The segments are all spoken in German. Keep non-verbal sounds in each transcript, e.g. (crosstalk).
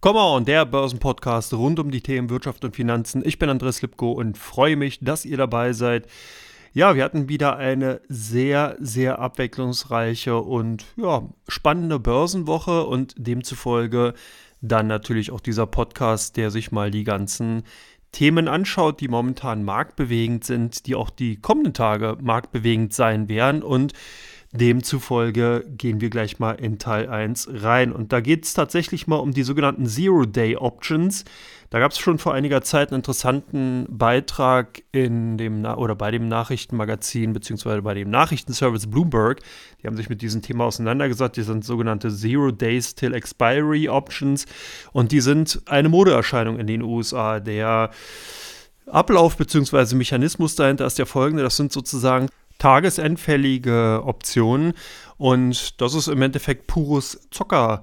Come on, der Börsenpodcast rund um die Themen Wirtschaft und Finanzen. Ich bin Andres Lipko und freue mich, dass ihr dabei seid. Ja, wir hatten wieder eine sehr, sehr abwechslungsreiche und ja, spannende Börsenwoche und demzufolge dann natürlich auch dieser Podcast, der sich mal die ganzen Themen anschaut, die momentan marktbewegend sind, die auch die kommenden Tage marktbewegend sein werden und Demzufolge gehen wir gleich mal in Teil 1 rein. Und da geht es tatsächlich mal um die sogenannten Zero-Day-Options. Da gab es schon vor einiger Zeit einen interessanten Beitrag in dem oder bei dem Nachrichtenmagazin beziehungsweise bei dem Nachrichtenservice Bloomberg. Die haben sich mit diesem Thema auseinandergesetzt. Die sind sogenannte Zero Days Till Expiry Options und die sind eine Modeerscheinung in den USA. Der Ablauf bzw. Mechanismus dahinter ist der folgende. Das sind sozusagen tagesendfällige Optionen und das ist im Endeffekt pures Zocker.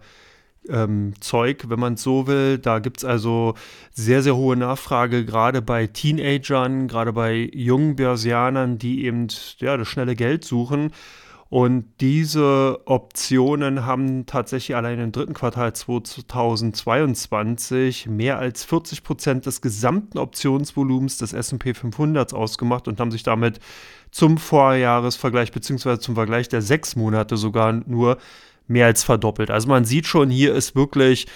Ähm, Zeug, wenn man es so will. Da gibt es also sehr, sehr hohe Nachfrage, gerade bei Teenagern, gerade bei jungen Börsianern, die eben ja, das schnelle Geld suchen. Und diese Optionen haben tatsächlich allein im dritten Quartal 2022 mehr als 40 Prozent des gesamten Optionsvolumens des SP 500 ausgemacht und haben sich damit zum Vorjahresvergleich beziehungsweise zum Vergleich der sechs Monate sogar nur mehr als verdoppelt. Also man sieht schon, hier ist wirklich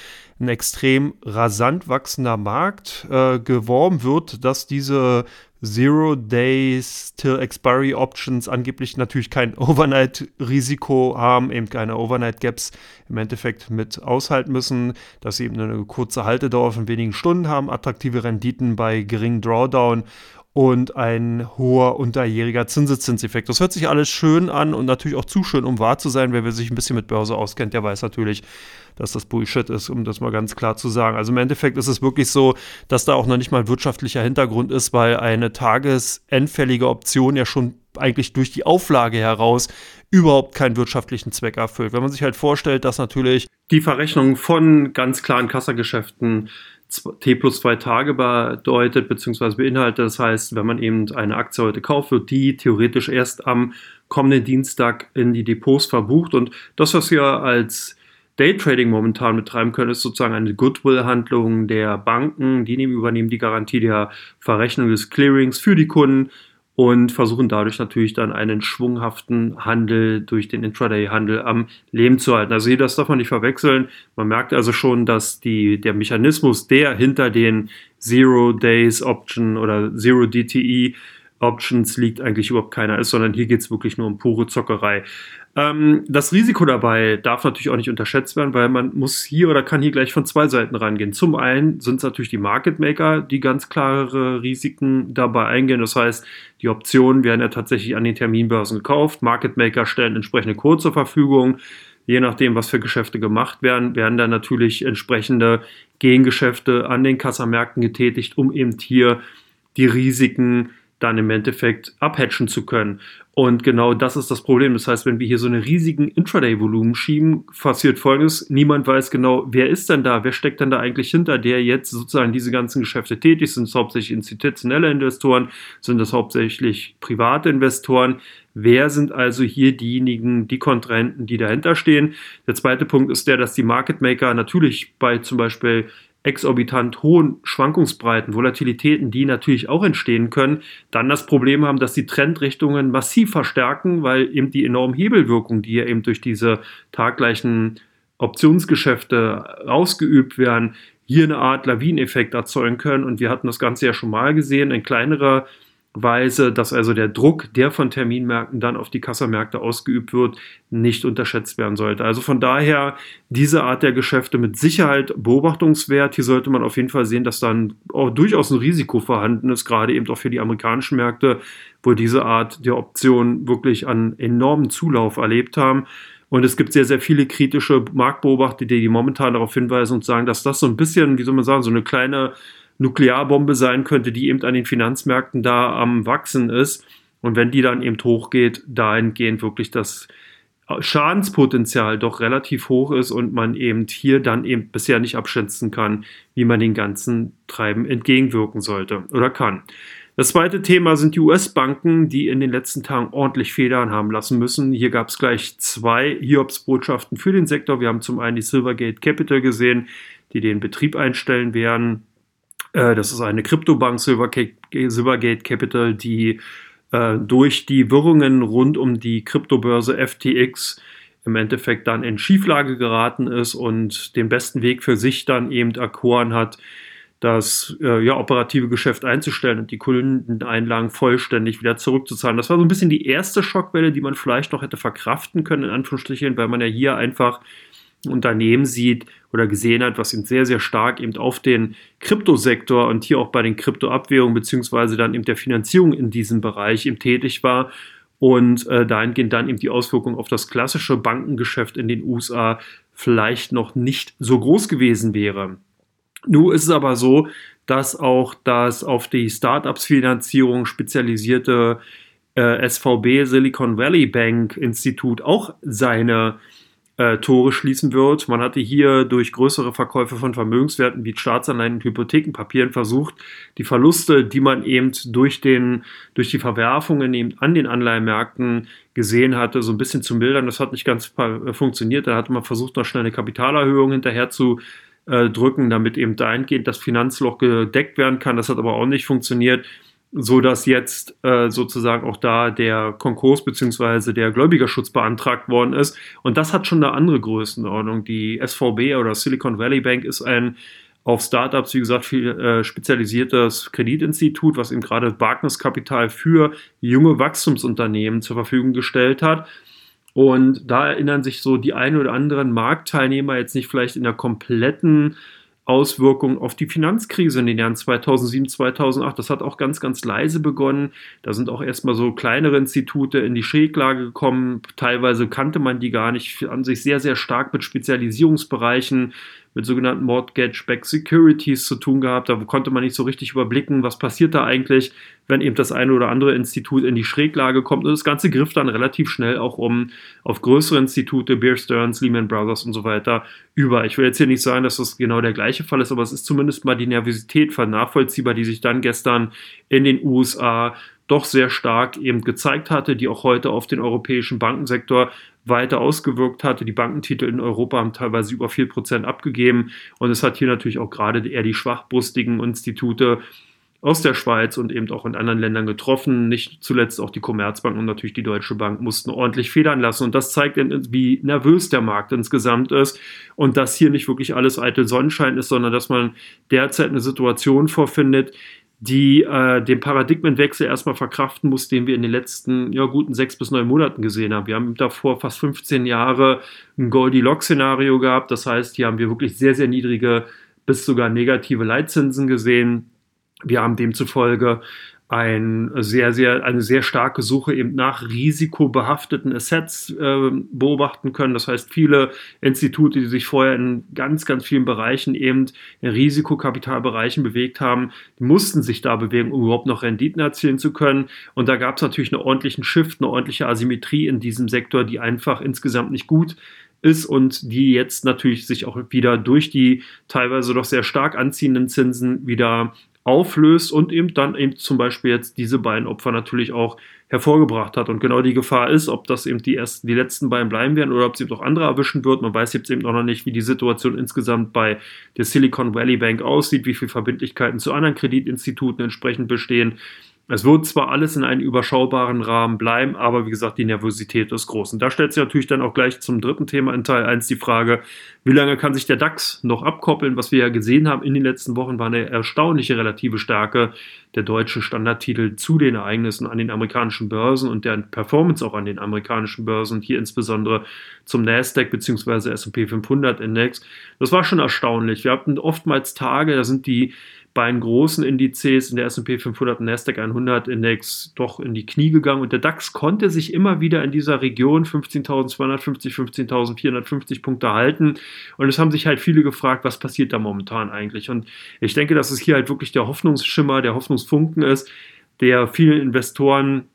ein extrem rasant wachsender Markt. Äh, geworben wird, dass diese Zero Days till Expiry Options angeblich natürlich kein (laughs) Overnight-Risiko haben, eben keine Overnight-Gaps im Endeffekt mit aushalten müssen, dass sie eben eine kurze Haltedauer von wenigen Stunden haben, attraktive Renditen bei geringem Drawdown und ein hoher unterjähriger Zinseszinseffekt. Das hört sich alles schön an und natürlich auch zu schön, um wahr zu sein. Wer sich ein bisschen mit Börse auskennt, der weiß natürlich, dass das Bullshit ist, um das mal ganz klar zu sagen. Also im Endeffekt ist es wirklich so, dass da auch noch nicht mal wirtschaftlicher Hintergrund ist, weil eine tagesendfällige Option ja schon eigentlich durch die Auflage heraus überhaupt keinen wirtschaftlichen Zweck erfüllt. Wenn man sich halt vorstellt, dass natürlich die Verrechnung von ganz klaren Kassageschäften T plus zwei Tage bedeutet bzw. beinhaltet. Das heißt, wenn man eben eine Aktie heute kauft, wird die theoretisch erst am kommenden Dienstag in die Depots verbucht. Und das, was wir als Daytrading momentan betreiben können, ist sozusagen eine Goodwill-Handlung der Banken. Die nehmen, übernehmen die Garantie der Verrechnung des Clearings für die Kunden und versuchen dadurch natürlich dann einen schwunghaften Handel durch den Intraday-Handel am Leben zu halten. Also hier, das darf man nicht verwechseln. Man merkt also schon, dass die, der Mechanismus, der hinter den Zero Days Option oder Zero DTE Options liegt, eigentlich überhaupt keiner ist, sondern hier geht es wirklich nur um pure Zockerei. Ähm, das Risiko dabei darf natürlich auch nicht unterschätzt werden, weil man muss hier oder kann hier gleich von zwei Seiten rangehen. Zum einen sind es natürlich die Market Maker, die ganz klare Risiken dabei eingehen. Das heißt, die Optionen werden ja tatsächlich an den Terminbörsen gekauft. Market Maker stellen entsprechende Code zur Verfügung. Je nachdem, was für Geschäfte gemacht werden, werden dann natürlich entsprechende Gegengeschäfte an den Kassamärkten getätigt, um eben hier die Risiken dann im Endeffekt abhatchen zu können. Und genau das ist das Problem. Das heißt, wenn wir hier so einen riesigen Intraday-Volumen schieben, passiert folgendes. Niemand weiß genau, wer ist denn da, wer steckt denn da eigentlich hinter, der jetzt sozusagen diese ganzen Geschäfte tätig sind. Es hauptsächlich institutionelle Investoren, sind das hauptsächlich private Investoren. Wer sind also hier diejenigen, die Kontrahenten, die dahinter stehen? Der zweite Punkt ist der, dass die Market Maker natürlich bei zum Beispiel exorbitant hohen Schwankungsbreiten, Volatilitäten, die natürlich auch entstehen können, dann das Problem haben, dass die Trendrichtungen massiv verstärken, weil eben die enormen Hebelwirkungen, die ja eben durch diese taggleichen Optionsgeschäfte ausgeübt werden, hier eine Art Lawineffekt erzeugen können. Und wir hatten das Ganze ja schon mal gesehen, ein kleinerer Weise, dass also der Druck, der von Terminmärkten dann auf die Kassamärkte ausgeübt wird, nicht unterschätzt werden sollte. Also von daher diese Art der Geschäfte mit Sicherheit beobachtungswert. Hier sollte man auf jeden Fall sehen, dass dann auch durchaus ein Risiko vorhanden ist, gerade eben auch für die amerikanischen Märkte, wo diese Art der Option wirklich einen enormen Zulauf erlebt haben. Und es gibt sehr, sehr viele kritische Marktbeobachter, die momentan darauf hinweisen und sagen, dass das so ein bisschen, wie soll man sagen, so eine kleine Nuklearbombe sein könnte, die eben an den Finanzmärkten da am Wachsen ist. Und wenn die dann eben hochgeht, dahingehend wirklich das Schadenspotenzial doch relativ hoch ist und man eben hier dann eben bisher nicht abschätzen kann, wie man den ganzen Treiben entgegenwirken sollte oder kann. Das zweite Thema sind die US-Banken, die in den letzten Tagen ordentlich Federn haben lassen müssen. Hier gab es gleich zwei Hiobs-Botschaften für den Sektor. Wir haben zum einen die Silvergate Capital gesehen, die den Betrieb einstellen werden. Äh, das ist eine Kryptobank, Silvergate Capital, die äh, durch die Wirrungen rund um die Kryptobörse FTX im Endeffekt dann in Schieflage geraten ist und den besten Weg für sich dann eben erkoren hat, das äh, ja, operative Geschäft einzustellen und die Kundeneinlagen vollständig wieder zurückzuzahlen. Das war so ein bisschen die erste Schockwelle, die man vielleicht noch hätte verkraften können, in Anführungsstrichen, weil man ja hier einfach ein Unternehmen sieht oder gesehen hat, was eben sehr, sehr stark eben auf den Kryptosektor und hier auch bei den Kryptoabwährungen beziehungsweise dann eben der Finanzierung in diesem Bereich eben tätig war und äh, dahingehend dann eben die Auswirkungen auf das klassische Bankengeschäft in den USA vielleicht noch nicht so groß gewesen wäre. Nun ist es aber so, dass auch das auf die Startups-Finanzierung spezialisierte äh, SVB Silicon Valley Bank Institut auch seine äh, Tore schließen wird. Man hatte hier durch größere Verkäufe von Vermögenswerten wie Staatsanleihen und Hypothekenpapieren versucht, die Verluste, die man eben durch, den, durch die Verwerfungen eben an den Anleihenmärkten gesehen hatte, so ein bisschen zu mildern. Das hat nicht ganz äh, funktioniert. Da hatte man versucht, noch schnell eine Kapitalerhöhung hinterher zu äh, drücken, damit eben dahingehend das Finanzloch gedeckt werden kann. Das hat aber auch nicht funktioniert, so dass jetzt äh, sozusagen auch da der Konkurs bzw. der Gläubigerschutz beantragt worden ist. Und das hat schon eine andere Größenordnung. Die SVB oder Silicon Valley Bank ist ein auf Startups, wie gesagt, viel äh, spezialisiertes Kreditinstitut, was eben gerade Wagniskapital für junge Wachstumsunternehmen zur Verfügung gestellt hat. Und da erinnern sich so die ein oder anderen Marktteilnehmer jetzt nicht vielleicht in der kompletten Auswirkung auf die Finanzkrise in den Jahren 2007, 2008. Das hat auch ganz, ganz leise begonnen. Da sind auch erstmal so kleinere Institute in die Schräglage gekommen. Teilweise kannte man die gar nicht, an sich sehr, sehr stark mit Spezialisierungsbereichen mit sogenannten Mortgage-Backed Securities zu tun gehabt. Da konnte man nicht so richtig überblicken, was passiert da eigentlich, wenn eben das eine oder andere Institut in die Schräglage kommt. Und das Ganze griff dann relativ schnell auch um auf größere Institute, Bear Stearns, Lehman Brothers und so weiter über. Ich will jetzt hier nicht sagen, dass das genau der gleiche Fall ist, aber es ist zumindest mal die Nervosität nachvollziehbar, die sich dann gestern in den USA doch sehr stark eben gezeigt hatte, die auch heute auf den europäischen Bankensektor weiter ausgewirkt hatte. Die Bankentitel in Europa haben teilweise über 4% abgegeben und es hat hier natürlich auch gerade eher die schwachbrustigen Institute aus der Schweiz und eben auch in anderen Ländern getroffen. Nicht zuletzt auch die Commerzbank und natürlich die Deutsche Bank mussten ordentlich federn lassen. Und das zeigt, wie nervös der Markt insgesamt ist und dass hier nicht wirklich alles eitel Sonnenschein ist, sondern dass man derzeit eine Situation vorfindet, die äh, den Paradigmenwechsel erstmal verkraften muss, den wir in den letzten ja, guten sechs bis neun Monaten gesehen haben. Wir haben davor fast 15 Jahre ein Goldilocks-Szenario gehabt. Das heißt, hier haben wir wirklich sehr, sehr niedrige bis sogar negative Leitzinsen gesehen. Wir haben demzufolge ein sehr, sehr, eine sehr starke Suche eben nach risikobehafteten Assets äh, beobachten können. Das heißt, viele Institute, die sich vorher in ganz, ganz vielen Bereichen eben in Risikokapitalbereichen bewegt haben, mussten sich da bewegen, um überhaupt noch Renditen erzielen zu können. Und da gab es natürlich einen ordentlichen Shift, eine ordentliche Asymmetrie in diesem Sektor, die einfach insgesamt nicht gut ist und die jetzt natürlich sich auch wieder durch die teilweise doch sehr stark anziehenden Zinsen wieder auflöst und eben dann eben zum Beispiel jetzt diese beiden Opfer natürlich auch hervorgebracht hat. Und genau die Gefahr ist, ob das eben die ersten, die letzten beiden bleiben werden oder ob es eben auch andere erwischen wird. Man weiß jetzt eben noch nicht, wie die Situation insgesamt bei der Silicon Valley Bank aussieht, wie viele Verbindlichkeiten zu anderen Kreditinstituten entsprechend bestehen. Es wird zwar alles in einem überschaubaren Rahmen bleiben, aber wie gesagt, die Nervosität ist groß. Und da stellt sich natürlich dann auch gleich zum dritten Thema in Teil 1 die Frage, wie lange kann sich der DAX noch abkoppeln? Was wir ja gesehen haben in den letzten Wochen war eine erstaunliche relative Stärke der deutschen Standardtitel zu den Ereignissen an den amerikanischen Börsen und deren Performance auch an den amerikanischen Börsen, hier insbesondere zum Nasdaq bzw. S&P 500 Index. Das war schon erstaunlich. Wir hatten oftmals Tage, da sind die beiden großen Indizes in der S&P 500 und Nasdaq 100 Index doch in die Knie gegangen und der DAX konnte sich immer wieder in dieser Region 15.250, 15.450 Punkte halten. Und es haben sich halt viele gefragt, was passiert da momentan eigentlich? Und ich denke, dass es hier halt wirklich der Hoffnungsschimmer, der Hoffnungsfunken ist, der vielen Investoren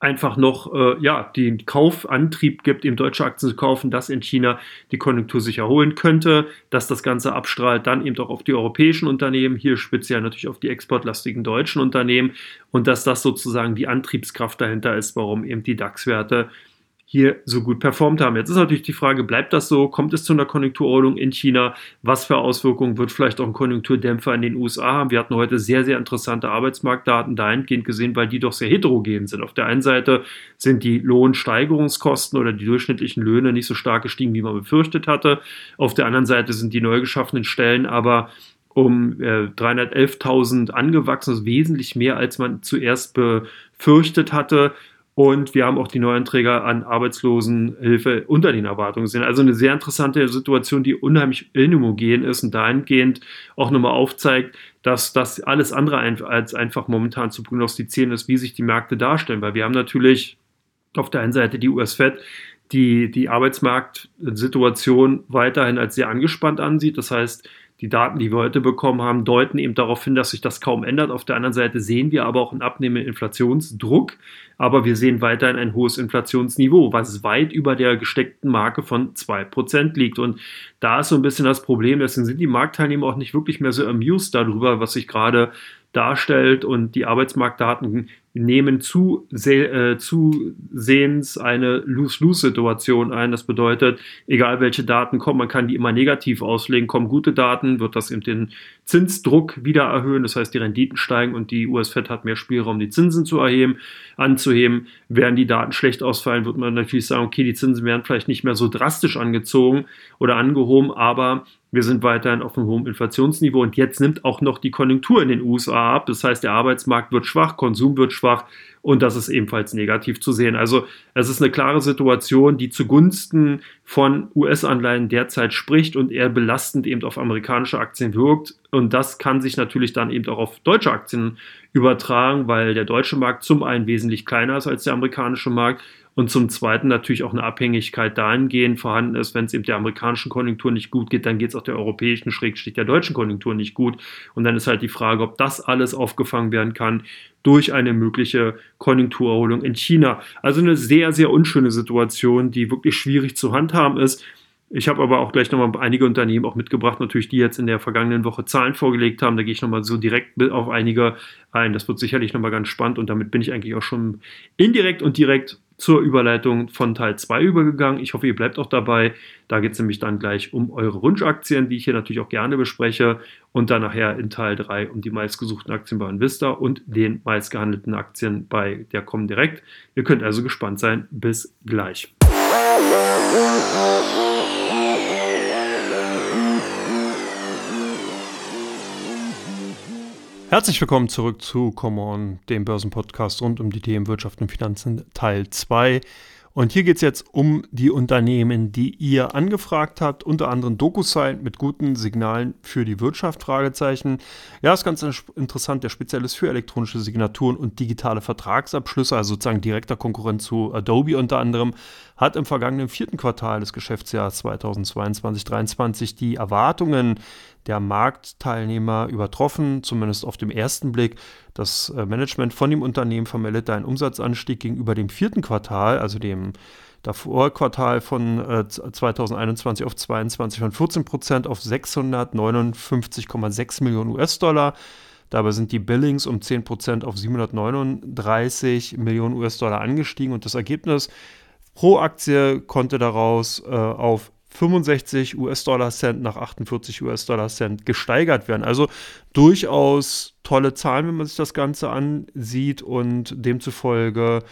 einfach noch äh, ja, den Kaufantrieb gibt, eben deutsche Aktien zu kaufen, dass in China die Konjunktur sich erholen könnte, dass das Ganze abstrahlt dann eben auch auf die europäischen Unternehmen, hier speziell natürlich auf die exportlastigen deutschen Unternehmen und dass das sozusagen die Antriebskraft dahinter ist, warum eben die DAX-Werte hier so gut performt haben. Jetzt ist natürlich die Frage, bleibt das so? Kommt es zu einer Konjunkturerholung in China? Was für Auswirkungen wird vielleicht auch ein Konjunkturdämpfer in den USA haben? Wir hatten heute sehr, sehr interessante Arbeitsmarktdaten dahingehend gesehen, weil die doch sehr heterogen sind. Auf der einen Seite sind die Lohnsteigerungskosten oder die durchschnittlichen Löhne nicht so stark gestiegen, wie man befürchtet hatte. Auf der anderen Seite sind die neu geschaffenen Stellen aber um äh, 311.000 angewachsen, also wesentlich mehr, als man zuerst befürchtet hatte. Und wir haben auch die Neuanträger an Arbeitslosenhilfe unter den Erwartungen sind. Also eine sehr interessante Situation, die unheimlich inhomogen ist und dahingehend auch nochmal aufzeigt, dass das alles andere als einfach momentan zu prognostizieren ist, wie sich die Märkte darstellen. Weil wir haben natürlich auf der einen Seite die US-Fed, die die Arbeitsmarktsituation weiterhin als sehr angespannt ansieht. Das heißt, die Daten, die wir heute bekommen haben, deuten eben darauf hin, dass sich das kaum ändert. Auf der anderen Seite sehen wir aber auch einen abnehmenden Inflationsdruck, aber wir sehen weiterhin ein hohes Inflationsniveau, was weit über der gesteckten Marke von 2% liegt. Und da ist so ein bisschen das Problem, deswegen sind die Marktteilnehmer auch nicht wirklich mehr so amused darüber, was sich gerade darstellt und die Arbeitsmarktdaten nehmen zu, äh, zusehends eine Lose-Lose-Situation ein. Das bedeutet, egal welche Daten kommen, man kann die immer negativ auslegen. Kommen gute Daten, wird das eben den Zinsdruck wieder erhöhen. Das heißt, die Renditen steigen und die US-Fed hat mehr Spielraum, die Zinsen zu erheben, anzuheben. Werden die Daten schlecht ausfallen, wird man natürlich sagen, okay, die Zinsen werden vielleicht nicht mehr so drastisch angezogen oder angehoben, aber wir sind weiterhin auf einem hohen Inflationsniveau und jetzt nimmt auch noch die Konjunktur in den USA ab. Das heißt, der Arbeitsmarkt wird schwach, Konsum wird schwach und das ist ebenfalls negativ zu sehen. Also es ist eine klare Situation, die zugunsten von US-Anleihen derzeit spricht und eher belastend eben auf amerikanische Aktien wirkt. Und das kann sich natürlich dann eben auch auf deutsche Aktien übertragen, weil der deutsche Markt zum einen wesentlich kleiner ist als der amerikanische Markt und zum Zweiten natürlich auch eine Abhängigkeit dahingehend vorhanden ist, wenn es eben der amerikanischen Konjunktur nicht gut geht, dann geht es auch der europäischen, Schrägstrich der deutschen Konjunktur nicht gut. Und dann ist halt die Frage, ob das alles aufgefangen werden kann durch eine mögliche Konjunkturerholung in China. Also eine sehr, sehr unschöne Situation, die wirklich schwierig zu handhaben ist. Ich habe aber auch gleich nochmal einige Unternehmen auch mitgebracht, natürlich, die jetzt in der vergangenen Woche Zahlen vorgelegt haben. Da gehe ich nochmal so direkt auf einige ein. Das wird sicherlich nochmal ganz spannend und damit bin ich eigentlich auch schon indirekt und direkt zur Überleitung von Teil 2 übergegangen. Ich hoffe, ihr bleibt auch dabei. Da geht es nämlich dann gleich um eure Wunschaktien, die ich hier natürlich auch gerne bespreche. Und dann nachher in Teil 3 um die meistgesuchten Aktien bei Invista und den meistgehandelten Aktien bei der Comdirect. Ihr könnt also gespannt sein. Bis gleich. Herzlich willkommen zurück zu Come On, dem Börsenpodcast rund um die Themen Wirtschaft und Finanzen Teil 2. Und hier geht es jetzt um die Unternehmen, die ihr angefragt habt, unter anderem DocuSign mit guten Signalen für die Wirtschaft, Fragezeichen. Ja, ist ganz interessant, der Spezialist für elektronische Signaturen und digitale Vertragsabschlüsse, also sozusagen direkter Konkurrent zu Adobe unter anderem, hat im vergangenen vierten Quartal des Geschäftsjahres 2022-2023 die Erwartungen der Marktteilnehmer übertroffen, zumindest auf dem ersten Blick. Das äh, Management von dem Unternehmen vermeldete einen Umsatzanstieg gegenüber dem vierten Quartal, also dem davor Quartal von äh, 2021 auf 22 von 14 Prozent auf 659,6 Millionen US-Dollar. Dabei sind die Billings um 10 Prozent auf 739 Millionen US-Dollar angestiegen und das Ergebnis pro Aktie konnte daraus äh, auf 65 US-Dollar-Cent nach 48 US-Dollar-Cent gesteigert werden. Also durchaus tolle Zahlen, wenn man sich das Ganze ansieht und demzufolge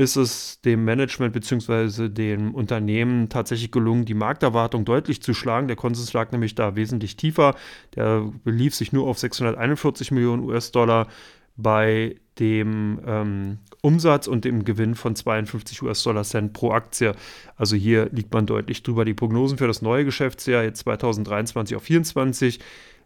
ist es dem Management bzw. dem Unternehmen tatsächlich gelungen, die Markterwartung deutlich zu schlagen. Der Konsens lag nämlich da wesentlich tiefer. Der belief sich nur auf 641 Millionen US-Dollar bei dem ähm, Umsatz und dem Gewinn von 52 US-Dollar Cent pro Aktie. Also hier liegt man deutlich drüber. Die Prognosen für das neue Geschäftsjahr jetzt 2023 auf 2024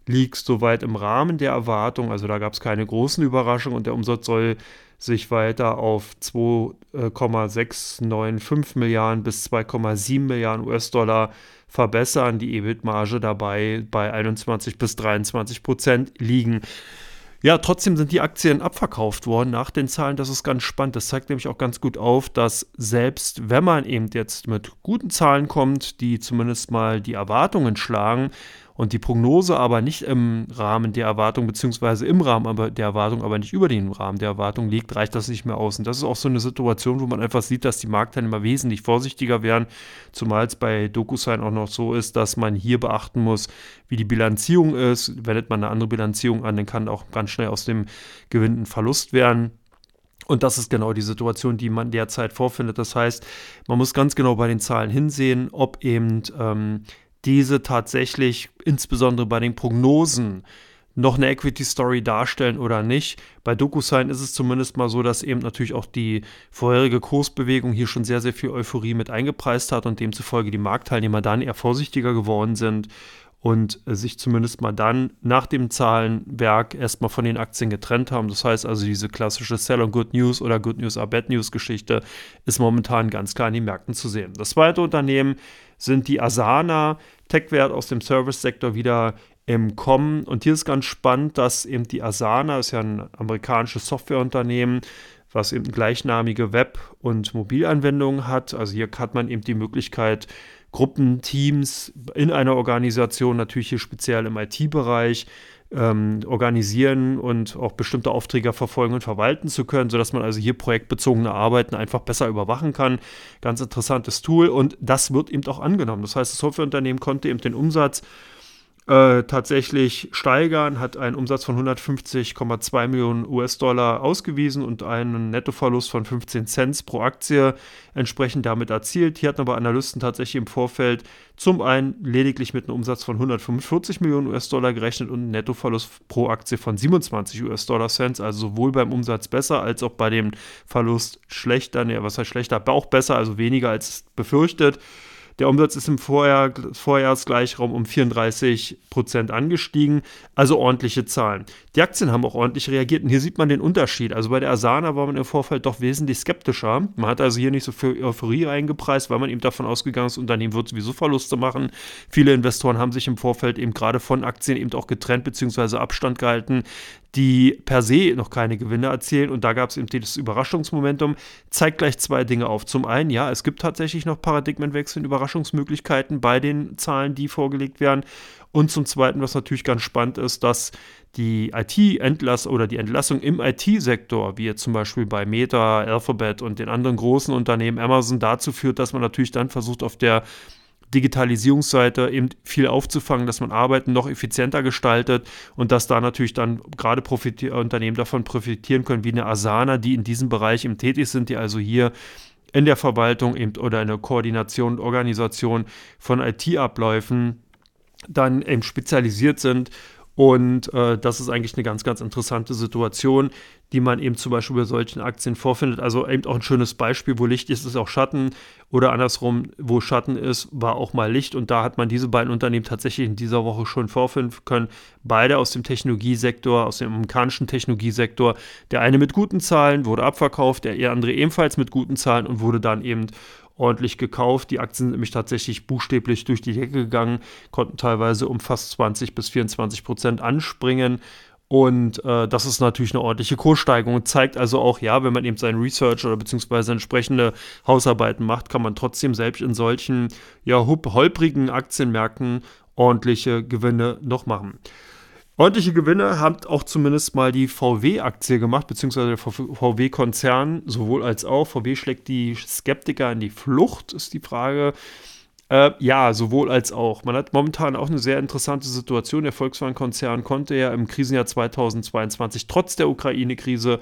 liegt soweit im Rahmen der Erwartung. Also da gab es keine großen Überraschungen und der Umsatz soll sich weiter auf 2,695 Milliarden bis 2,7 Milliarden US-Dollar verbessern. Die EBIT-Marge dabei bei 21 bis 23 Prozent liegen. Ja, trotzdem sind die Aktien abverkauft worden nach den Zahlen. Das ist ganz spannend. Das zeigt nämlich auch ganz gut auf, dass selbst wenn man eben jetzt mit guten Zahlen kommt, die zumindest mal die Erwartungen schlagen, und die Prognose aber nicht im Rahmen der Erwartung, beziehungsweise im Rahmen der Erwartung, aber nicht über den Rahmen der Erwartung liegt, reicht das nicht mehr aus. Und das ist auch so eine Situation, wo man einfach sieht, dass die Marktteilnehmer wesentlich vorsichtiger werden, zumal es bei DocuSign auch noch so ist, dass man hier beachten muss, wie die Bilanzierung ist. Wendet man eine andere Bilanzierung an, dann kann auch ganz schnell aus dem Gewinn ein Verlust werden. Und das ist genau die Situation, die man derzeit vorfindet. Das heißt, man muss ganz genau bei den Zahlen hinsehen, ob eben ähm, diese tatsächlich insbesondere bei den Prognosen noch eine Equity Story darstellen oder nicht. Bei DocuSign ist es zumindest mal so, dass eben natürlich auch die vorherige Kursbewegung hier schon sehr, sehr viel Euphorie mit eingepreist hat und demzufolge die Marktteilnehmer dann eher vorsichtiger geworden sind und sich zumindest mal dann nach dem Zahlenwerk erstmal von den Aktien getrennt haben. Das heißt also, diese klassische Sell on Good News oder Good News are Bad News Geschichte ist momentan ganz klar in den Märkten zu sehen. Das zweite Unternehmen sind die Asana, Tech-Wert aus dem Service-Sektor wieder im Kommen. Und hier ist ganz spannend, dass eben die Asana, ist ja ein amerikanisches Softwareunternehmen, was eben gleichnamige Web- und Mobilanwendungen hat. Also hier hat man eben die Möglichkeit, Gruppen, Teams in einer Organisation, natürlich hier speziell im IT-Bereich, ähm, organisieren und auch bestimmte Aufträge verfolgen und verwalten zu können, sodass man also hier projektbezogene Arbeiten einfach besser überwachen kann. Ganz interessantes Tool und das wird eben auch angenommen. Das heißt, das Softwareunternehmen konnte eben den Umsatz äh, tatsächlich steigern, hat einen Umsatz von 150,2 Millionen US-Dollar ausgewiesen und einen Nettoverlust von 15 Cent pro Aktie entsprechend damit erzielt. Hier hatten aber Analysten tatsächlich im Vorfeld zum einen lediglich mit einem Umsatz von 145 Millionen US-Dollar gerechnet und einen Nettoverlust pro Aktie von 27 US-Dollar Cents, also sowohl beim Umsatz besser als auch bei dem Verlust schlechter, ne, was heißt schlechter, aber auch besser, also weniger als befürchtet. Der Umsatz ist im Vorjahr, Vorjahresgleichraum um 34 Prozent angestiegen, also ordentliche Zahlen. Die Aktien haben auch ordentlich reagiert und hier sieht man den Unterschied. Also bei der Asana war man im Vorfeld doch wesentlich skeptischer. Man hat also hier nicht so viel Euphorie eingepreist, weil man eben davon ausgegangen ist, das Unternehmen wird sowieso Verluste machen. Viele Investoren haben sich im Vorfeld eben gerade von Aktien eben auch getrennt bzw. Abstand gehalten, die per se noch keine Gewinne erzielen. Und da gab es eben das Überraschungsmomentum. Zeigt gleich zwei Dinge auf. Zum einen, ja, es gibt tatsächlich noch Paradigmenwechsel und Überraschungsmöglichkeiten bei den Zahlen, die vorgelegt werden. Und zum Zweiten, was natürlich ganz spannend ist, dass die IT-Entlass oder die Entlassung im IT-Sektor, wie jetzt zum Beispiel bei Meta, Alphabet und den anderen großen Unternehmen Amazon, dazu führt, dass man natürlich dann versucht, auf der Digitalisierungsseite eben viel aufzufangen, dass man Arbeiten noch effizienter gestaltet und dass da natürlich dann gerade Unternehmen davon profitieren können, wie eine Asana, die in diesem Bereich eben tätig sind, die also hier in der Verwaltung eben oder in der Koordination und Organisation von IT-Abläufen dann eben spezialisiert sind. Und äh, das ist eigentlich eine ganz, ganz interessante Situation, die man eben zum Beispiel bei solchen Aktien vorfindet. Also eben auch ein schönes Beispiel, wo Licht ist, ist auch Schatten. Oder andersrum, wo Schatten ist, war auch mal Licht. Und da hat man diese beiden Unternehmen tatsächlich in dieser Woche schon vorfinden können. Beide aus dem Technologiesektor, aus dem amerikanischen Technologiesektor. Der eine mit guten Zahlen wurde abverkauft, der andere ebenfalls mit guten Zahlen und wurde dann eben ordentlich gekauft. Die Aktien sind nämlich tatsächlich buchstäblich durch die Decke gegangen, konnten teilweise um fast 20 bis 24 Prozent anspringen. Und äh, das ist natürlich eine ordentliche Kurssteigerung zeigt also auch, ja, wenn man eben sein Research oder beziehungsweise entsprechende Hausarbeiten macht, kann man trotzdem selbst in solchen ja, holprigen Aktienmärkten ordentliche Gewinne noch machen. Ordentliche Gewinne hat auch zumindest mal die VW-Aktie gemacht, beziehungsweise der VW-Konzern, sowohl als auch. VW schlägt die Skeptiker in die Flucht, ist die Frage. Äh, ja, sowohl als auch. Man hat momentan auch eine sehr interessante Situation. Der Volkswagen-Konzern konnte ja im Krisenjahr 2022 trotz der Ukraine-Krise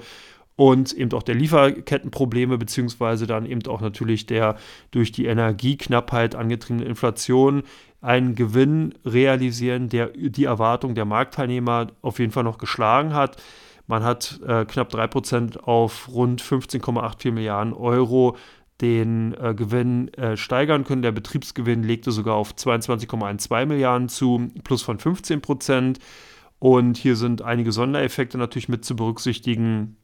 und eben auch der Lieferkettenprobleme, beziehungsweise dann eben auch natürlich der durch die Energieknappheit angetriebene Inflation einen Gewinn realisieren, der die Erwartung der Marktteilnehmer auf jeden Fall noch geschlagen hat. Man hat äh, knapp 3% auf rund 15,84 Milliarden Euro den äh, Gewinn äh, steigern können. Der Betriebsgewinn legte sogar auf 22,12 Milliarden zu, plus von 15% Und hier sind einige Sondereffekte natürlich mit zu berücksichtigen.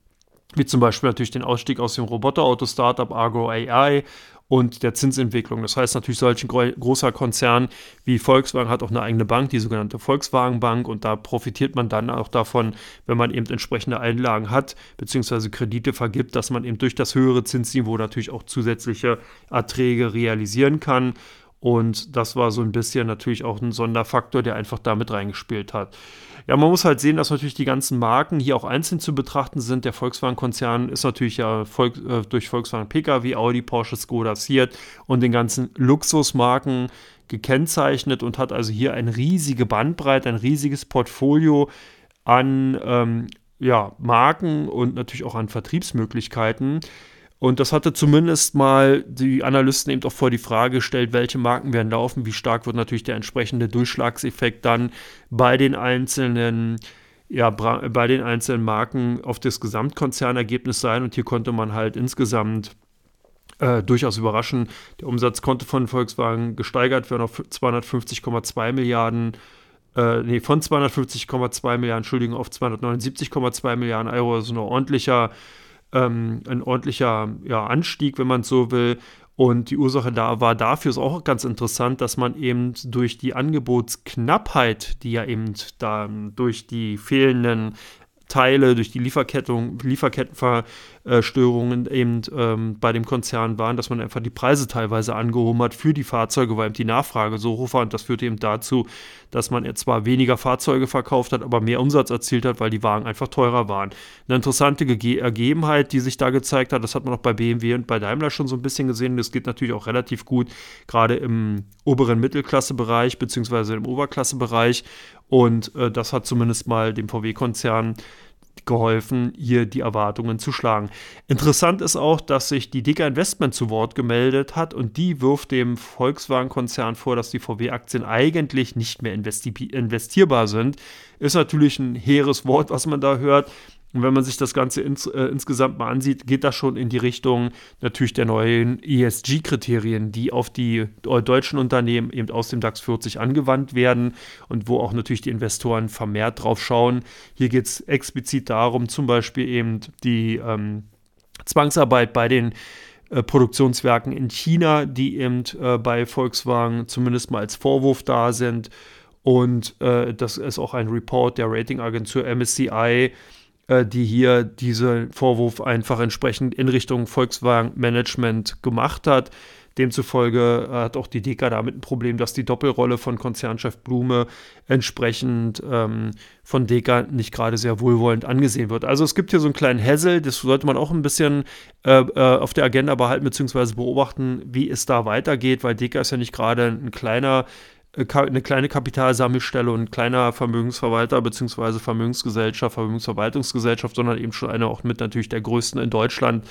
wie zum Beispiel natürlich den Ausstieg aus dem Roboterauto-Startup Argo AI und der Zinsentwicklung. Das heißt natürlich, solch ein großer Konzern wie Volkswagen hat auch eine eigene Bank, die sogenannte Volkswagen Bank, und da profitiert man dann auch davon, wenn man eben entsprechende Einlagen hat, beziehungsweise Kredite vergibt, dass man eben durch das höhere Zinsniveau natürlich auch zusätzliche Erträge realisieren kann. Und das war so ein bisschen natürlich auch ein Sonderfaktor, der einfach damit reingespielt hat. Ja, man muss halt sehen, dass natürlich die ganzen Marken hier auch einzeln zu betrachten sind. Der Volkswagen-Konzern ist natürlich ja Volk, äh, durch Volkswagen Pkw, Audi, Porsche, Skoda, Seat und den ganzen Luxusmarken gekennzeichnet und hat also hier eine riesige Bandbreite, ein riesiges Portfolio an ähm, ja, Marken und natürlich auch an Vertriebsmöglichkeiten. Und das hatte zumindest mal die Analysten eben auch vor die Frage gestellt, welche Marken werden laufen, wie stark wird natürlich der entsprechende Durchschlagseffekt dann bei den einzelnen ja, bei den einzelnen Marken auf das Gesamtkonzernergebnis sein. Und hier konnte man halt insgesamt äh, durchaus überraschen. Der Umsatz konnte von Volkswagen gesteigert werden auf 250,2 Milliarden äh, nee, von 250,2 Milliarden, Entschuldigung, auf 279,2 Milliarden Euro, also ein ordentlicher ähm, ein ordentlicher ja, Anstieg, wenn man so will. Und die Ursache da war dafür ist auch ganz interessant, dass man eben durch die Angebotsknappheit, die ja eben da durch die fehlenden Teile, durch die Lieferkettung, Lieferkettenverstörungen eben ähm, bei dem Konzern waren, dass man einfach die Preise teilweise angehoben hat für die Fahrzeuge, weil eben die Nachfrage so hoch war. Und das führte eben dazu, dass man zwar weniger Fahrzeuge verkauft hat, aber mehr Umsatz erzielt hat, weil die Wagen einfach teurer waren. Eine interessante Ge Ergebenheit, die sich da gezeigt hat, das hat man auch bei BMW und bei Daimler schon so ein bisschen gesehen. Das geht natürlich auch relativ gut, gerade im oberen Mittelklassebereich beziehungsweise im Oberklassebereich. Und äh, das hat zumindest mal dem VW-Konzern geholfen, hier die Erwartungen zu schlagen. Interessant ist auch, dass sich die Dicker Investment zu Wort gemeldet hat und die wirft dem Volkswagen-Konzern vor, dass die VW-Aktien eigentlich nicht mehr investi investierbar sind. Ist natürlich ein hehres Wort, was man da hört. Und wenn man sich das Ganze ins, äh, insgesamt mal ansieht, geht das schon in die Richtung natürlich der neuen ESG-Kriterien, die auf die deutschen Unternehmen eben aus dem DAX 40 angewandt werden und wo auch natürlich die Investoren vermehrt drauf schauen. Hier geht es explizit darum, zum Beispiel eben die ähm, Zwangsarbeit bei den äh, Produktionswerken in China, die eben äh, bei Volkswagen zumindest mal als Vorwurf da sind. Und äh, das ist auch ein Report der Ratingagentur MSCI, äh, die hier diesen Vorwurf einfach entsprechend in Richtung Volkswagen-Management gemacht hat. Demzufolge hat auch die Deka damit ein Problem, dass die Doppelrolle von Konzernchef Blume entsprechend ähm, von Deka nicht gerade sehr wohlwollend angesehen wird. Also es gibt hier so einen kleinen Hassel, das sollte man auch ein bisschen äh, äh, auf der Agenda behalten bzw. beobachten, wie es da weitergeht, weil Deka ist ja nicht gerade ein kleiner eine kleine Kapitalsammelstelle und ein kleiner Vermögensverwalter bzw. Vermögensgesellschaft, Vermögensverwaltungsgesellschaft, sondern eben schon eine auch mit natürlich der größten in Deutschland.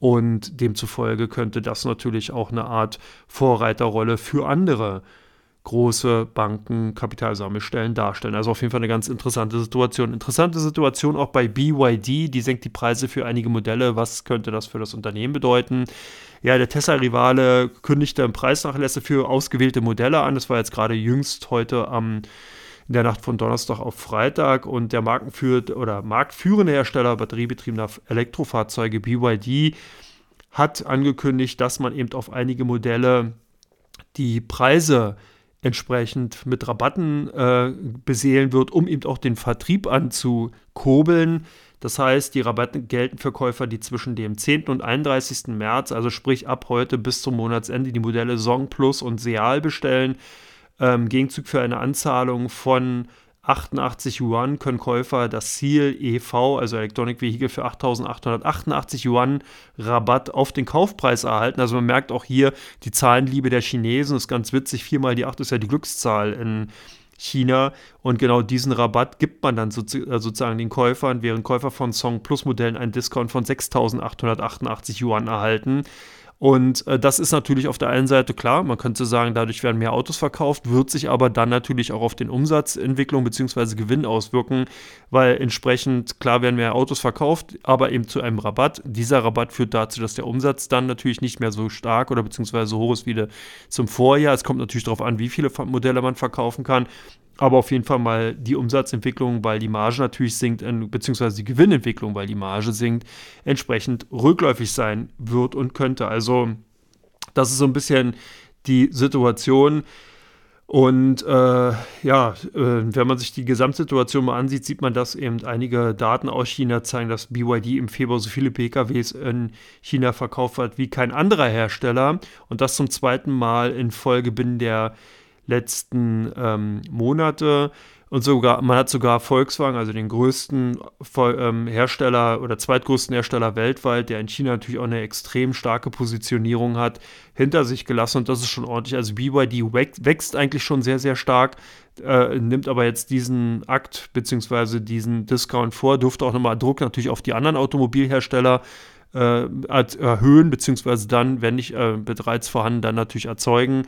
Und demzufolge könnte das natürlich auch eine Art Vorreiterrolle für andere große Banken, Kapitalsammelstellen darstellen. Also auf jeden Fall eine ganz interessante Situation. Interessante Situation auch bei BYD, die senkt die Preise für einige Modelle. Was könnte das für das Unternehmen bedeuten? Ja, der Tesla-Rivale kündigte Preisnachlässe für ausgewählte Modelle an. Das war jetzt gerade jüngst heute am in der Nacht von Donnerstag auf Freitag und der Markenführer oder marktführende Hersteller batteriebetriebener Elektrofahrzeuge BYD hat angekündigt, dass man eben auf einige Modelle die Preise entsprechend mit Rabatten äh, beseelen wird, um eben auch den Vertrieb anzukurbeln. Das heißt, die Rabatte gelten für Käufer, die zwischen dem 10. und 31. März, also sprich ab heute bis zum Monatsende, die Modelle Song Plus und Seal bestellen. Ähm, Gegenzug für eine Anzahlung von 88 Yuan können Käufer das Ziel EV, also Electronic Vehicle, für 8.888 Yuan Rabatt auf den Kaufpreis erhalten. Also man merkt auch hier die Zahlenliebe der Chinesen. Das ist ganz witzig. Viermal die 8 ist ja die Glückszahl in China. Und genau diesen Rabatt gibt man dann äh, sozusagen den Käufern, während Käufer von Song Plus Modellen einen Discount von 6.888 Yuan erhalten. Und äh, das ist natürlich auf der einen Seite klar, man könnte sagen, dadurch werden mehr Autos verkauft, wird sich aber dann natürlich auch auf den Umsatzentwicklung bzw. Gewinn auswirken, weil entsprechend klar werden mehr Autos verkauft, aber eben zu einem Rabatt. Dieser Rabatt führt dazu, dass der Umsatz dann natürlich nicht mehr so stark oder beziehungsweise so hoch ist wie zum Vorjahr. Es kommt natürlich darauf an, wie viele Modelle man verkaufen kann. Aber auf jeden Fall mal die Umsatzentwicklung, weil die Marge natürlich sinkt, beziehungsweise die Gewinnentwicklung, weil die Marge sinkt, entsprechend rückläufig sein wird und könnte. Also das ist so ein bisschen die Situation. Und äh, ja, äh, wenn man sich die Gesamtsituation mal ansieht, sieht man, dass eben einige Daten aus China zeigen, dass BYD im Februar so viele PKWs in China verkauft hat wie kein anderer Hersteller. Und das zum zweiten Mal in Folge binnen der letzten ähm, Monate. Und sogar, man hat sogar Volkswagen, also den größten ähm, Hersteller oder zweitgrößten Hersteller weltweit, der in China natürlich auch eine extrem starke Positionierung hat, hinter sich gelassen. Und das ist schon ordentlich. Also BYD wächst eigentlich schon sehr, sehr stark, äh, nimmt aber jetzt diesen Akt bzw. diesen Discount vor, dürfte auch nochmal Druck natürlich auf die anderen Automobilhersteller äh, erhöhen, beziehungsweise dann, wenn nicht äh, bereits vorhanden, dann natürlich erzeugen.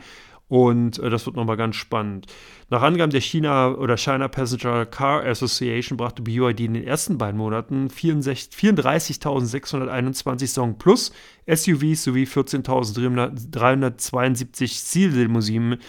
Und äh, das wird nochmal ganz spannend. Nach Angaben der China oder China Passenger Car Association brachte BYD in den ersten beiden Monaten 34.621 Song Plus SUVs sowie 14.372 Ziellimousinen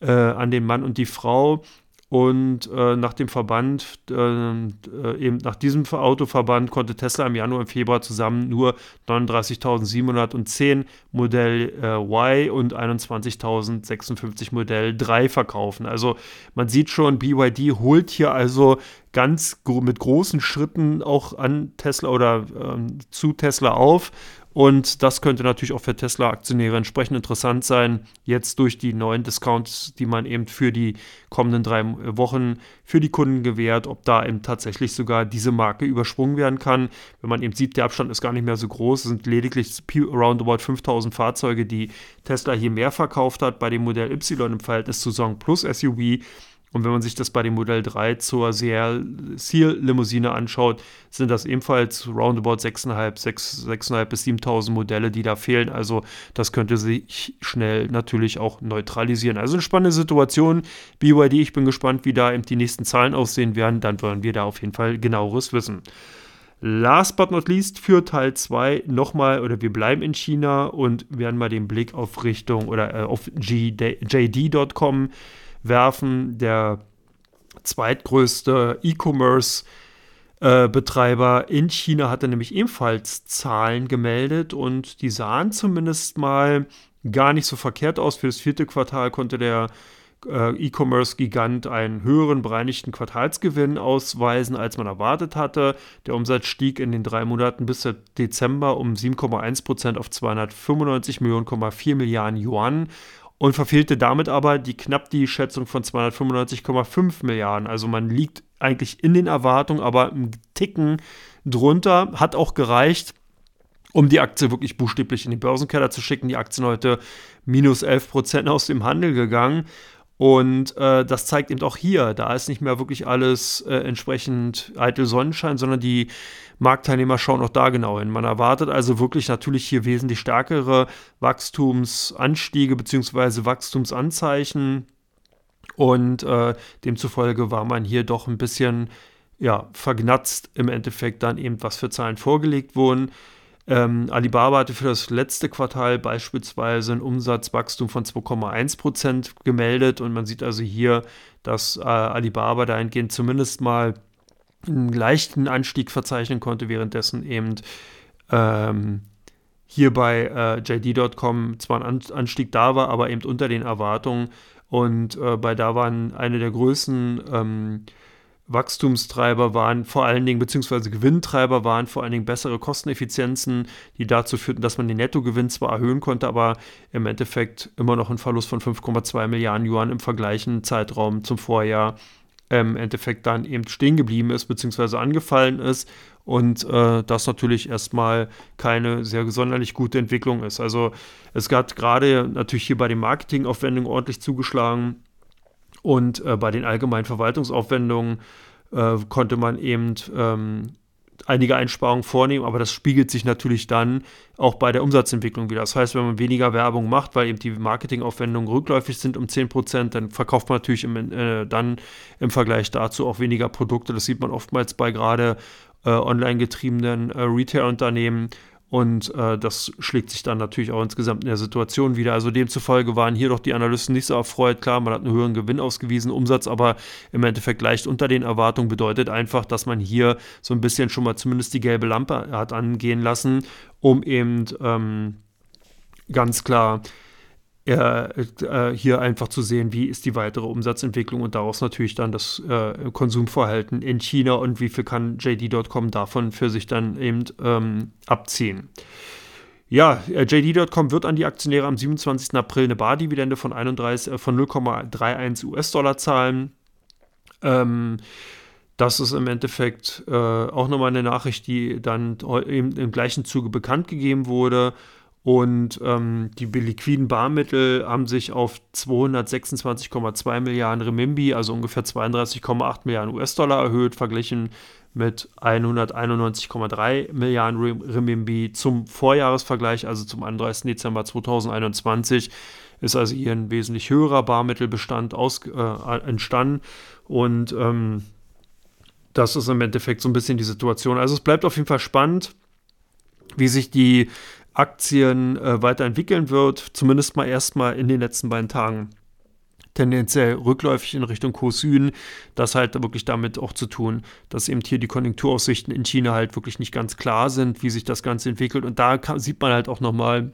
äh, an den Mann und die Frau. Und äh, nach dem Verband, äh, eben nach diesem Autoverband konnte Tesla im Januar und Februar zusammen nur 39.710 Modell äh, Y und 21.056 Modell 3 verkaufen. Also man sieht schon, BYD holt hier also ganz gro mit großen Schritten auch an Tesla oder ähm, zu Tesla auf und das könnte natürlich auch für Tesla-Aktionäre entsprechend interessant sein, jetzt durch die neuen Discounts, die man eben für die kommenden drei Wochen für die Kunden gewährt, ob da eben tatsächlich sogar diese Marke übersprungen werden kann. Wenn man eben sieht, der Abstand ist gar nicht mehr so groß, es sind lediglich roundabout 5000 Fahrzeuge, die Tesla hier mehr verkauft hat bei dem Modell Y im Verhältnis zu Song Plus SUV. Und wenn man sich das bei dem Modell 3 zur Seal Limousine anschaut, sind das ebenfalls roundabout 6.500 6, 6 bis 7.000 Modelle, die da fehlen. Also das könnte sich schnell natürlich auch neutralisieren. Also eine spannende Situation. BYD, ich bin gespannt, wie da eben die nächsten Zahlen aussehen werden. Dann wollen wir da auf jeden Fall genaueres wissen. Last but not least für Teil 2 nochmal, oder wir bleiben in China und werden mal den Blick auf Richtung oder äh, auf JD.com werfen. Der zweitgrößte E-Commerce äh, Betreiber in China hatte nämlich ebenfalls Zahlen gemeldet und die sahen zumindest mal gar nicht so verkehrt aus. Für das vierte Quartal konnte der äh, E-Commerce-Gigant einen höheren bereinigten Quartalsgewinn ausweisen, als man erwartet hatte. Der Umsatz stieg in den drei Monaten bis Dezember um 7,1 Prozent auf 295 Millionen,4 Milliarden Yuan und verfehlte damit aber die knapp die Schätzung von 295,5 Milliarden. Also man liegt eigentlich in den Erwartungen, aber ein Ticken drunter hat auch gereicht, um die Aktie wirklich buchstäblich in den Börsenkeller zu schicken. Die Aktien heute minus 11 Prozent aus dem Handel gegangen. Und äh, das zeigt eben auch hier, da ist nicht mehr wirklich alles äh, entsprechend eitel Sonnenschein, sondern die Marktteilnehmer schauen auch da genau hin. Man erwartet also wirklich natürlich hier wesentlich stärkere Wachstumsanstiege bzw. Wachstumsanzeichen. Und äh, demzufolge war man hier doch ein bisschen ja, vergnatzt im Endeffekt dann eben, was für Zahlen vorgelegt wurden. Ähm, Alibaba hatte für das letzte Quartal beispielsweise ein Umsatzwachstum von 2,1 Prozent gemeldet und man sieht also hier, dass äh, Alibaba dahingehend zumindest mal einen leichten Anstieg verzeichnen konnte, währenddessen eben ähm, hier bei äh, JD.com zwar ein Anstieg da war, aber eben unter den Erwartungen und äh, bei da waren eine der größten ähm, Wachstumstreiber waren vor allen Dingen, beziehungsweise Gewinntreiber waren vor allen Dingen bessere Kosteneffizienzen, die dazu führten, dass man den Nettogewinn zwar erhöhen konnte, aber im Endeffekt immer noch ein Verlust von 5,2 Milliarden Yuan im vergleichen Zeitraum zum Vorjahr im Endeffekt dann eben stehen geblieben ist, beziehungsweise angefallen ist und äh, das natürlich erstmal keine sehr sonderlich gute Entwicklung ist. Also es hat gerade natürlich hier bei den Marketingaufwendungen ordentlich zugeschlagen und äh, bei den allgemeinen Verwaltungsaufwendungen äh, konnte man eben ähm, einige Einsparungen vornehmen, aber das spiegelt sich natürlich dann auch bei der Umsatzentwicklung wieder. Das heißt, wenn man weniger Werbung macht, weil eben die Marketingaufwendungen rückläufig sind um 10%, dann verkauft man natürlich im, äh, dann im Vergleich dazu auch weniger Produkte. Das sieht man oftmals bei gerade äh, online getriebenen äh, Retail-Unternehmen Und äh, das schlägt sich dann natürlich auch insgesamt in der Situation wieder. Also demzufolge waren hier doch die Analysten nicht so erfreut. Klar, man hat einen höheren Gewinn ausgewiesen, Umsatz aber im Endeffekt leicht unter den Erwartungen. Bedeutet einfach, dass man hier so ein bisschen schon mal zumindest die gelbe Lampe hat angehen lassen, um eben ähm, ganz klar äh, hier einfach zu sehen, wie ist die weitere Umsatzentwicklung und daraus natürlich dann das äh, Konsumverhalten in China und wie viel kann JD.com davon für sich dann eben ähm, abziehen. Ja, äh, JD.com wird an die Aktionäre am 27. April eine Bardividende von, von 0,31 US-Dollar zahlen. Ähm, das ist im Endeffekt äh, auch nochmal eine Nachricht, die dann im, im gleichen Zuge bekannt gegeben wurde. Und ähm, die liquiden Barmittel haben sich auf 226,2 Milliarden Remimbi, also ungefähr 32,8 Milliarden US-Dollar erhöht, verglichen mit 191,3 Milliarden Remimbi zum Vorjahresvergleich, also zum 31. Dezember 2021. Ist also hier ein wesentlich höherer Barmittelbestand aus, äh, entstanden. Und ähm, das ist im Endeffekt so ein bisschen die Situation. Also es bleibt auf jeden Fall spannend, wie sich die Aktien äh, weiterentwickeln wird, zumindest mal erstmal in den letzten beiden Tagen tendenziell rückläufig in Richtung Kurs Süden. Das halt wirklich damit auch zu tun, dass eben hier die Konjunkturaussichten in China halt wirklich nicht ganz klar sind, wie sich das Ganze entwickelt. Und da kann, sieht man halt auch nochmal,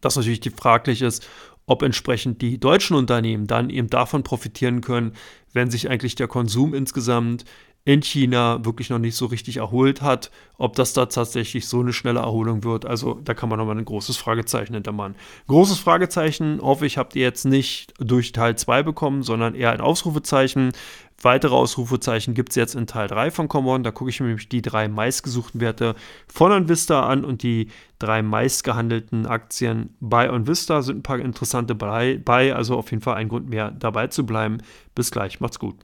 dass natürlich die fraglich ist, ob entsprechend die deutschen Unternehmen dann eben davon profitieren können, wenn sich eigentlich der Konsum insgesamt in China wirklich noch nicht so richtig erholt hat. Ob das da tatsächlich so eine schnelle Erholung wird, also da kann man nochmal ein großes Fragezeichen hintermachen. Großes Fragezeichen, hoffe ich, habt ihr jetzt nicht durch Teil 2 bekommen, sondern eher ein Ausrufezeichen. Weitere Ausrufezeichen gibt es jetzt in Teil 3 von Common. Da gucke ich mir nämlich die drei meistgesuchten Werte von OnVista an und die drei meistgehandelten Aktien bei OnVista sind ein paar interessante bei, also auf jeden Fall ein Grund mehr dabei zu bleiben. Bis gleich, macht's gut.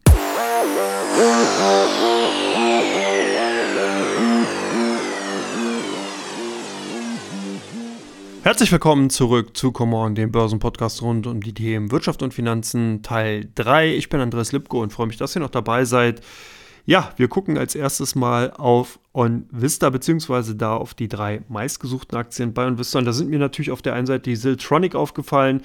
Herzlich willkommen zurück zu Come On, dem Börsenpodcast rund um die Themen Wirtschaft und Finanzen Teil 3. Ich bin Andreas Lipko und freue mich, dass ihr noch dabei seid. Ja, wir gucken als erstes mal auf OnVista, beziehungsweise da auf die drei meistgesuchten Aktien bei OnVista. Und da sind mir natürlich auf der einen Seite die Siltronic aufgefallen.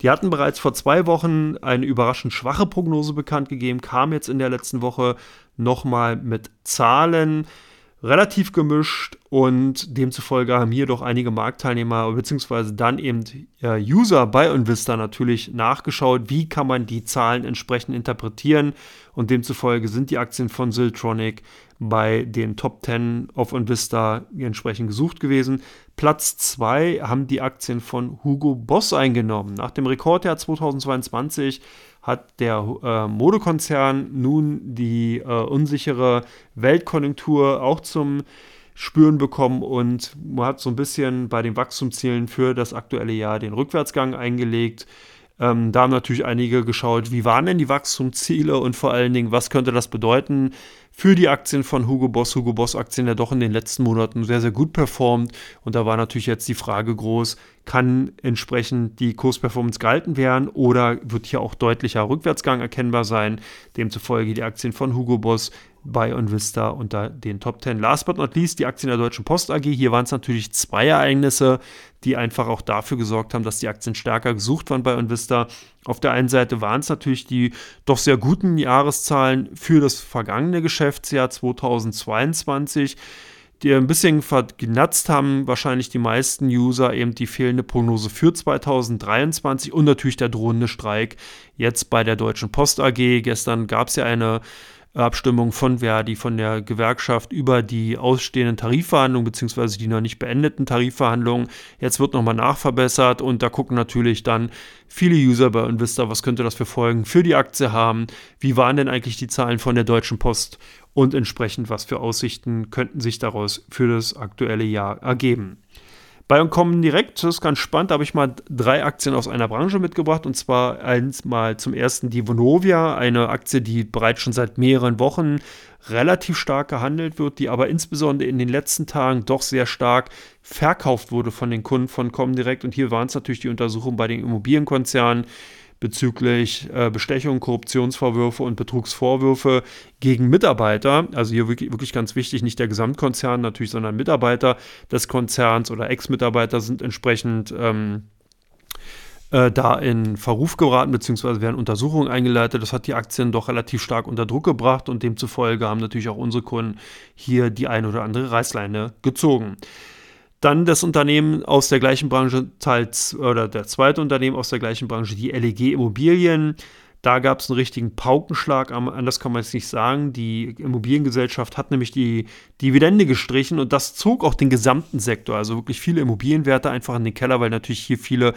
Die hatten bereits vor zwei Wochen eine überraschend schwache Prognose bekannt gegeben, kam jetzt in der letzten Woche nochmal mit Zahlen relativ gemischt und demzufolge haben hier doch einige Marktteilnehmer bzw. dann eben äh, User bei Invista natürlich nachgeschaut, wie kann man die Zahlen entsprechend interpretieren und demzufolge sind die Aktien von Siltronic bei den Top 10 auf Invista entsprechend gesucht gewesen. Platz 2 haben die Aktien von Hugo Boss eingenommen. Nach dem Rekordjahr 2022 hat der äh, Modekonzern nun die äh, unsichere Weltkonjunktur auch zum Spüren bekommen und man hat so ein bisschen bei den Wachstumszielen für das aktuelle Jahr den Rückwärtsgang eingelegt. Ähm, da haben natürlich einige geschaut, wie waren denn die Wachstumsziele und vor allen Dingen, was könnte das bedeuten für die Aktien von Hugo Boss. Hugo Boss Aktien ja doch in den letzten Monaten sehr, sehr gut performt. Und da war natürlich jetzt die Frage groß, kann entsprechend die Kursperformance gehalten werden oder wird hier auch deutlicher Rückwärtsgang erkennbar sein? Demzufolge die Aktien von Hugo Boss bei Onvista unter den Top 10. Last but not least die Aktien der Deutschen Post AG. Hier waren es natürlich zwei Ereignisse, die einfach auch dafür gesorgt haben, dass die Aktien stärker gesucht waren bei Onvista. Auf der einen Seite waren es natürlich die doch sehr guten Jahreszahlen für das vergangene Geschäftsjahr 2022 die ein bisschen vergnatzt haben, wahrscheinlich die meisten User eben die fehlende Prognose für 2023 und natürlich der drohende Streik jetzt bei der Deutschen Post AG. Gestern gab es ja eine Abstimmung von Verdi, von der Gewerkschaft über die ausstehenden Tarifverhandlungen beziehungsweise die noch nicht beendeten Tarifverhandlungen. Jetzt wird nochmal nachverbessert und da gucken natürlich dann viele User bei Invista, was könnte das für Folgen für die Aktie haben, wie waren denn eigentlich die Zahlen von der Deutschen Post und entsprechend was für Aussichten könnten sich daraus für das aktuelle Jahr ergeben. Bei Uncommon Direkt, das ist ganz spannend, da habe ich mal drei Aktien aus einer Branche mitgebracht. Und zwar eins mal zum ersten die Vonovia, eine Aktie, die bereits schon seit mehreren Wochen relativ stark gehandelt wird, die aber insbesondere in den letzten Tagen doch sehr stark verkauft wurde von den Kunden von Comdirect. Und hier waren es natürlich die Untersuchungen bei den Immobilienkonzernen bezüglich äh, Bestechung, Korruptionsvorwürfe und Betrugsvorwürfe gegen Mitarbeiter. Also hier wirklich, wirklich ganz wichtig, nicht der Gesamtkonzern natürlich, sondern Mitarbeiter des Konzerns oder Ex-Mitarbeiter sind entsprechend ähm, äh, da in Verruf geraten, beziehungsweise werden Untersuchungen eingeleitet. Das hat die Aktien doch relativ stark unter Druck gebracht und demzufolge haben natürlich auch unsere Kunden hier die ein oder andere Reißleine gezogen. Dann das Unternehmen aus der gleichen Branche, teils, oder der zweite Unternehmen aus der gleichen Branche, die LEG Immobilien. Da gab es einen richtigen Paukenschlag, anders kann man es nicht sagen. Die Immobiliengesellschaft hat nämlich die Dividende gestrichen und das zog auch den gesamten Sektor, also wirklich viele Immobilienwerte einfach in den Keller, weil natürlich hier viele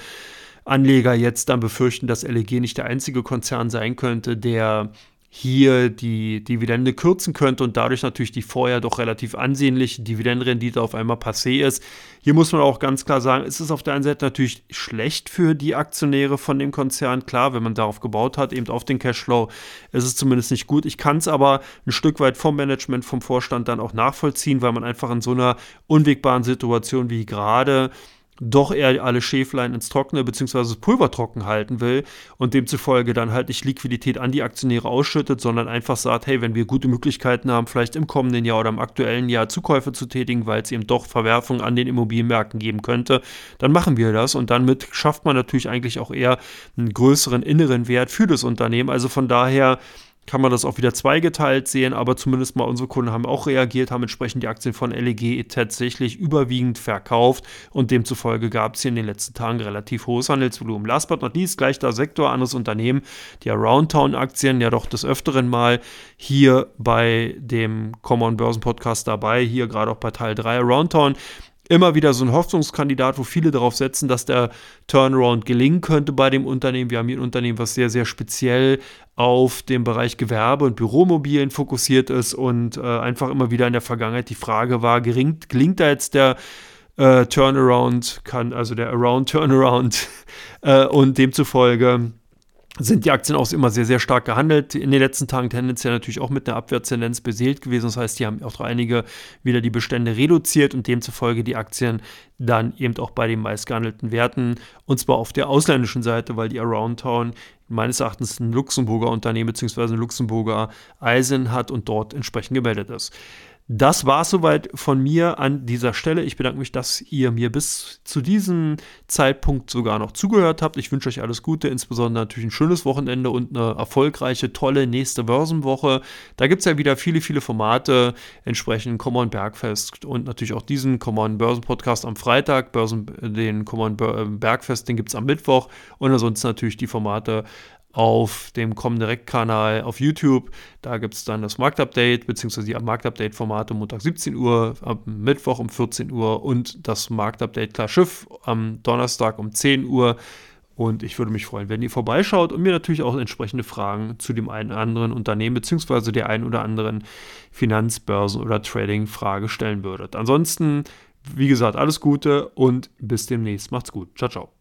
Anleger jetzt dann befürchten, dass LEG nicht der einzige Konzern sein könnte, der hier die Dividende kürzen könnte und dadurch natürlich die vorher doch relativ ansehnliche Dividendenrendite auf einmal passé ist. Hier muss man auch ganz klar sagen, es ist auf der einen Seite natürlich schlecht für die Aktionäre von dem Konzern. Klar, wenn man darauf gebaut hat, eben auf den Cashflow, ist es zumindest nicht gut. Ich kann es aber ein Stück weit vom Management, vom Vorstand dann auch nachvollziehen, weil man einfach in so einer unwegbaren Situation wie gerade doch eher alle Schäflein ins Trockene bzw. das Pulver trocken halten will und demzufolge dann halt nicht Liquidität an die Aktionäre ausschüttet, sondern einfach sagt, hey, wenn wir gute Möglichkeiten haben, vielleicht im kommenden Jahr oder im aktuellen Jahr Zukäufe zu tätigen, weil es eben doch Verwerfungen an den Immobilienmärkten geben könnte, dann machen wir das und damit schafft man natürlich eigentlich auch eher einen größeren inneren Wert für das Unternehmen. Also von daher kann man das auch wieder zweigeteilt sehen, aber zumindest mal unsere Kunden haben auch reagiert, haben entsprechend die Aktien von LEG tatsächlich überwiegend verkauft und demzufolge gab es hier in den letzten Tagen relativ hohes Handelsvolumen. Last but not least, gleich der Sektor, anderes Unternehmen, die Aroundtown-Aktien, ja doch des Öfteren mal hier bei dem Common Börsen Podcast dabei, hier gerade auch bei Teil 3 Aroundtown immer wieder so ein Hoffnungskandidat, wo viele darauf setzen, dass der Turnaround gelingen könnte bei dem Unternehmen. Wir haben hier ein Unternehmen, was sehr, sehr speziell auf den Bereich Gewerbe und Büromobilien fokussiert ist und äh, einfach immer wieder in der Vergangenheit die Frage war, gelingt, gelingt da jetzt der äh, Turnaround, kann also der Around Turnaround (laughs) äh, und demzufolge sind die Aktien auch immer sehr, sehr stark gehandelt. In den letzten Tagen tendenziell natürlich auch mit einer Abwärtstendenz beseelt gewesen. Das heißt, die haben auch einige wieder die Bestände reduziert und demzufolge die Aktien dann eben auch bei den meistgehandelten Werten und zwar auf der ausländischen Seite, weil die Aroundtown meines Erachtens ein Luxemburger Unternehmen bzw. ein Luxemburger Eisen hat und dort entsprechend gemeldet ist. Das war es soweit von mir an dieser Stelle. Ich bedanke mich, dass ihr mir bis zu diesem Zeitpunkt sogar noch zugehört habt. Ich wünsche euch alles Gute, insbesondere natürlich ein schönes Wochenende und eine erfolgreiche, tolle nächste Börsenwoche. Da gibt es ja wieder viele, viele Formate, entsprechend Common Bergfest und natürlich auch diesen Common Börsen Podcast am Freitag. Börsen, den Common Bergfest, den gibt es am Mittwoch und ansonsten natürlich die Formate auf dem Comdirect-Kanal auf YouTube. Da gibt es dann das Marktupdate bzw. die Marktupdate-Formate Montag 17 Uhr, am Mittwoch um 14 Uhr und das Marktupdate Klar Schiff am Donnerstag um 10 Uhr. Und ich würde mich freuen, wenn ihr vorbeischaut und mir natürlich auch entsprechende Fragen zu dem einen oder anderen Unternehmen bzw. der einen oder anderen Finanzbörsen- oder Trading-Frage stellen würdet. Ansonsten, wie gesagt, alles Gute und bis demnächst. Macht's gut. Ciao, ciao.